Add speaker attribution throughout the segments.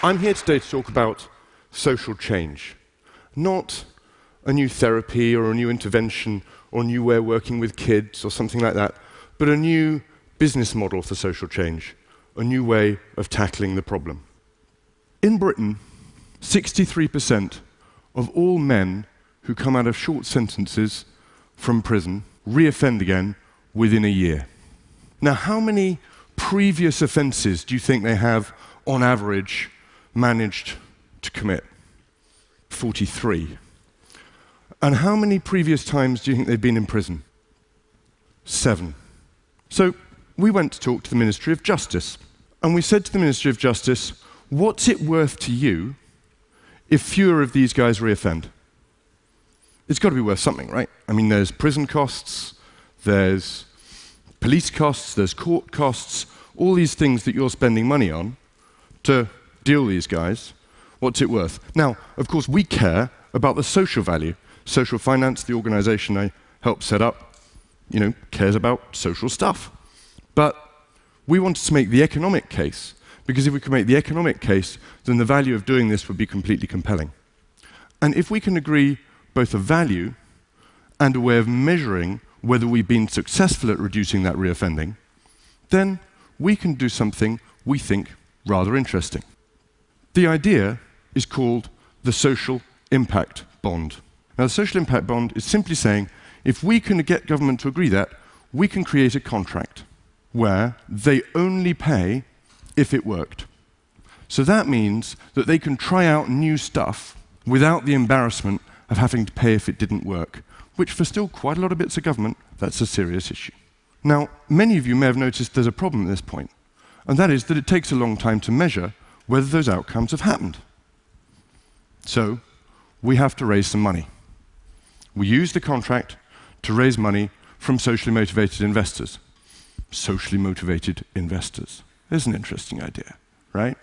Speaker 1: I'm here today to talk about social change, not a new therapy or a new intervention or a new way of working with kids or something like that, but a new business model for social change, a new way of tackling the problem. In Britain, 63% of all men who come out of short sentences from prison reoffend again within a year. Now, how many previous offences do you think they have, on average, managed to commit? 43. And how many previous times do you think they've been in prison? Seven. So we went to talk to the Ministry of Justice, and we said to the Ministry of Justice, What's it worth to you if fewer of these guys reoffend? It's got to be worth something, right? I mean, there's prison costs, there's police costs, there's court costs, all these things that you're spending money on to deal these guys. What's it worth? Now, of course, we care about the social value. Social finance, the organization I helped set up, you know, cares about social stuff. But we wanted to make the economic case, because if we could make the economic case, then the value of doing this would be completely compelling. And if we can agree both a value and a way of measuring whether we've been successful at reducing that reoffending, then we can do something we think rather interesting. The idea is called the social impact bond. Now, the social impact bond is simply saying if we can get government to agree that, we can create a contract where they only pay if it worked. So that means that they can try out new stuff without the embarrassment of having to pay if it didn't work, which for still quite a lot of bits of government, that's a serious issue. Now, many of you may have noticed there's a problem at this point, and that is that it takes a long time to measure whether those outcomes have happened. So, we have to raise some money. We use the contract to raise money from socially motivated investors. Socially motivated investors. There's an interesting idea, right?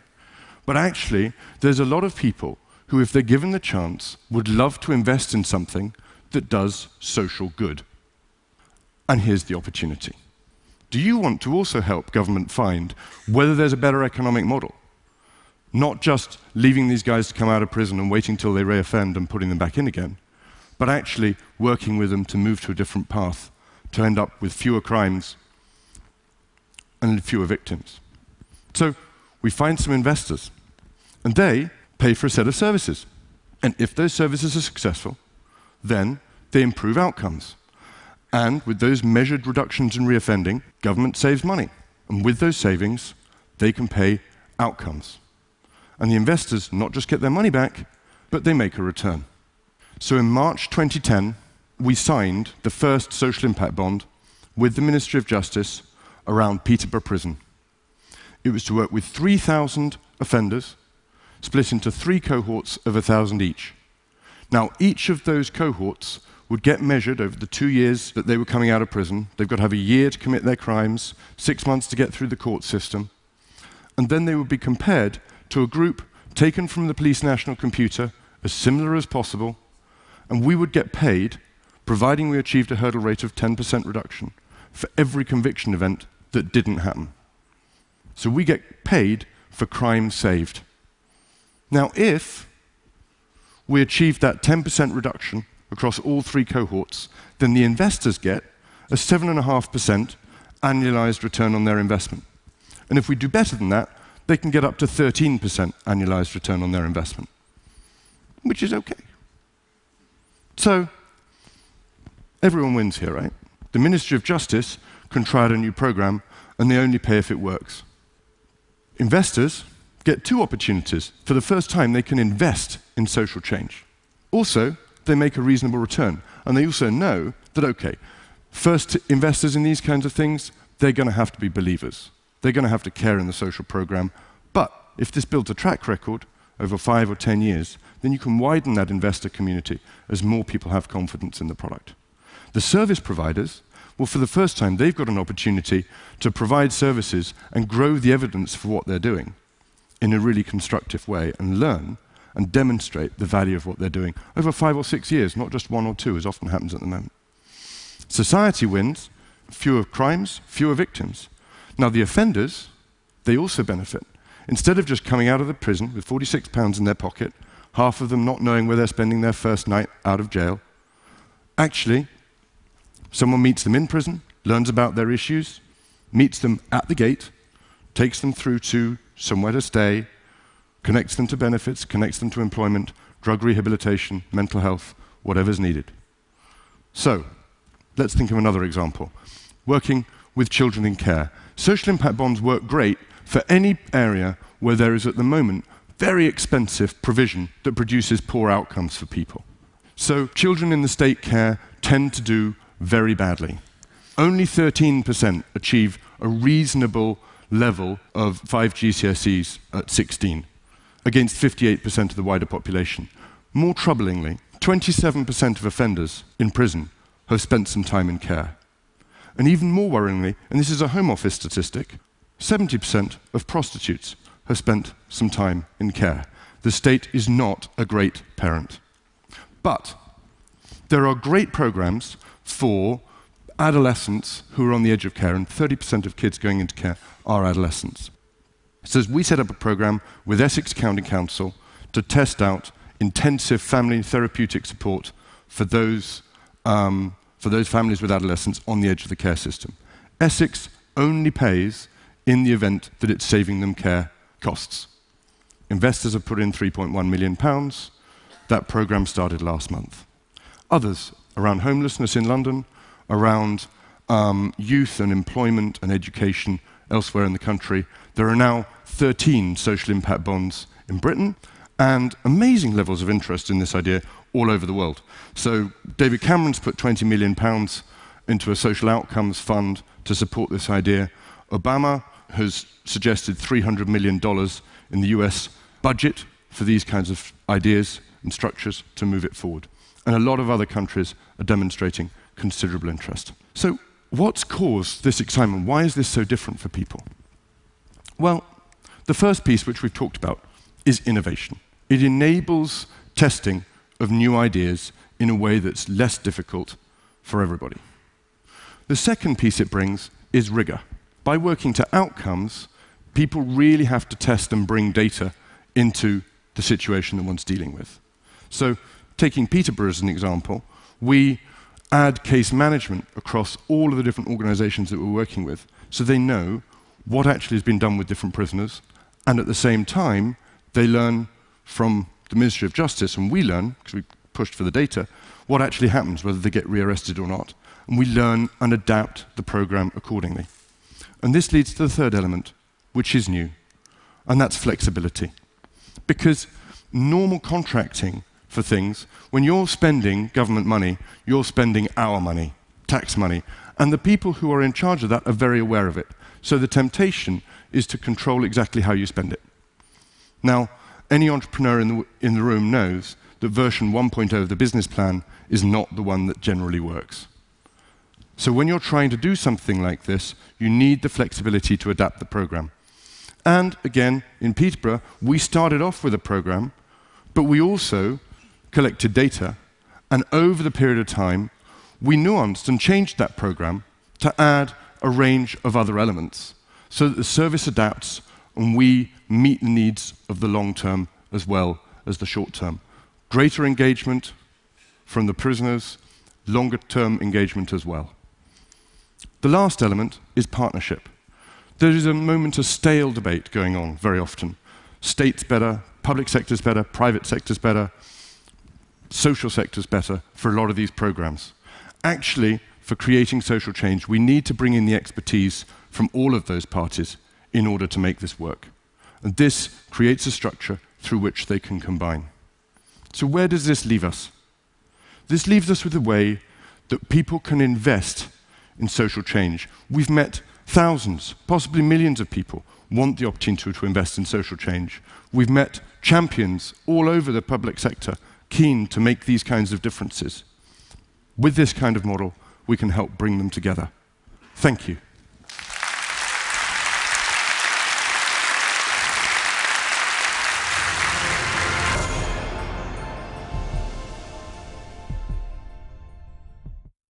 Speaker 1: But actually, there's a lot of people who, if they're given the chance, would love to invest in something that does social good. And here's the opportunity. Do you want to also help government find whether there's a better economic model? Not just leaving these guys to come out of prison and waiting till they reoffend and putting them back in again, but actually working with them to move to a different path, to end up with fewer crimes and fewer victims. So we find some investors, and they pay for a set of services. And if those services are successful, then they improve outcomes. And with those measured reductions in reoffending, government saves money. And with those savings, they can pay outcomes. And the investors not just get their money back, but they make a return. So in March 2010, we signed the first social impact bond with the Ministry of Justice around Peterborough Prison. It was to work with 3,000 offenders, split into three cohorts of 1,000 each. Now, each of those cohorts would get measured over the two years that they were coming out of prison. They've got to have a year to commit their crimes, six months to get through the court system. And then they would be compared to a group taken from the police national computer, as similar as possible, and we would get paid, providing we achieved a hurdle rate of 10% reduction, for every conviction event that didn't happen. So we get paid for crime saved. Now, if we achieved that 10% reduction across all three cohorts, then the investors get a 7.5% annualized return on their investment. And if we do better than that, they can get up to 13% annualized return on their investment, which is okay. So, everyone wins here, right? The Ministry of Justice can try out a new program, and they only pay if it works. Investors get two opportunities. For the first time, they can invest in social change. Also, they make a reasonable return. And they also know that, okay, first investors in these kinds of things, they're going to have to be believers. They're going to have to care in the social program. But if this builds a track record over five or ten years, then you can widen that investor community as more people have confidence in the product. The service providers, well, for the first time, they've got an opportunity to provide services and grow the evidence for what they're doing in a really constructive way and learn and demonstrate the value of what they're doing over five or six years, not just one or two, as often happens at the moment. Society wins, fewer crimes, fewer victims. Now, the offenders, they also benefit. instead of just coming out of the prison with 46 pounds in their pocket, half of them not knowing where they're spending their first night out of jail, actually, someone meets them in prison, learns about their issues, meets them at the gate, takes them through to somewhere to stay, connects them to benefits, connects them to employment, drug rehabilitation, mental health, whatever's needed. So, let's think of another example. Working with children in care. Social impact bonds work great for any area where there is at the moment very expensive provision that produces poor outcomes for people. So children in the state care tend to do very badly. Only 13% achieve a reasonable level of 5 GCSEs at 16, against 58% of the wider population. More troublingly, 27% of offenders in prison have spent some time in care. And even more worryingly, and this is a Home Office statistic, 70% of prostitutes have spent some time in care. The state is not a great parent. But there are great programs for adolescents who are on the edge of care, and 30% of kids going into care are adolescents. So we set up a program with Essex County Council to test out intensive family therapeutic support for those, um, for those families with adolescents on the edge of the care system. Essex only pays in the event that it's saving them care costs. Investors have put in 3.1 million pounds. That program started last month. Others around homelessness in London, around um, youth and employment and education elsewhere in the country. There are now 13 social impact bonds in Britain and amazing levels of interest in this idea all over the world. So David Cameron's put 20 million pounds into a social outcomes fund to support this idea. Obama has suggested $300 million in the US budget for these kinds of ideas and structures to move it forward. And a lot of other countries are demonstrating considerable interest. So what's caused this excitement? Why is this so different for people? Well, the first piece, which we've talked about, is innovation. It enables testing of new ideas in a way that's less difficult for everybody. The second piece it brings is rigor. By working to outcomes, people really have to test and bring data into the situation that one's dealing with. So, taking Peterborough as an example, we add case management across all of the different organizations that we're working with so they know what actually has been done with different prisoners, and at the same time, they learn from the Ministry of Justice, and we learn, because we pushed for the data, what actually happens, whether they get rearrested or not. And we learn and adapt the program accordingly. And this leads to the third element, which is new, and that's flexibility. Because normal contracting for things, when you're spending government money, you're spending our money, tax money. And the people who are in charge of that are very aware of it. So the temptation is to control exactly how you spend it. Now, any entrepreneur in the, in the room knows that version 1.0 of the business plan is not the one that generally works. So when you're trying to do something like this, you need the flexibility to adapt the program. And again, in Peterborough, we started off with a program, but we also collected data, and over the period of time, we nuanced and changed that program to add a range of other elements so that the service adapts and we meet the needs of the long term as well as the short term. Greater engagement from the prisoners, longer term engagement as well. The last element is partnership. There is a moment of stale debate going on very often. States better, public sector's better, private sector's better, social sector's better for a lot of these programs. Actually, for creating social change, we need to bring in the expertise from all of those parties in order to make this work. And this creates a structure through which they can combine. So where does this leave us? This leaves us with a way that people can invest in social change. We've met thousands, possibly millions of people want the opportunity to invest in social change. We've met champions all over the public sector keen to make these kinds of differences. With this kind of model, we can help bring them together. Thank you.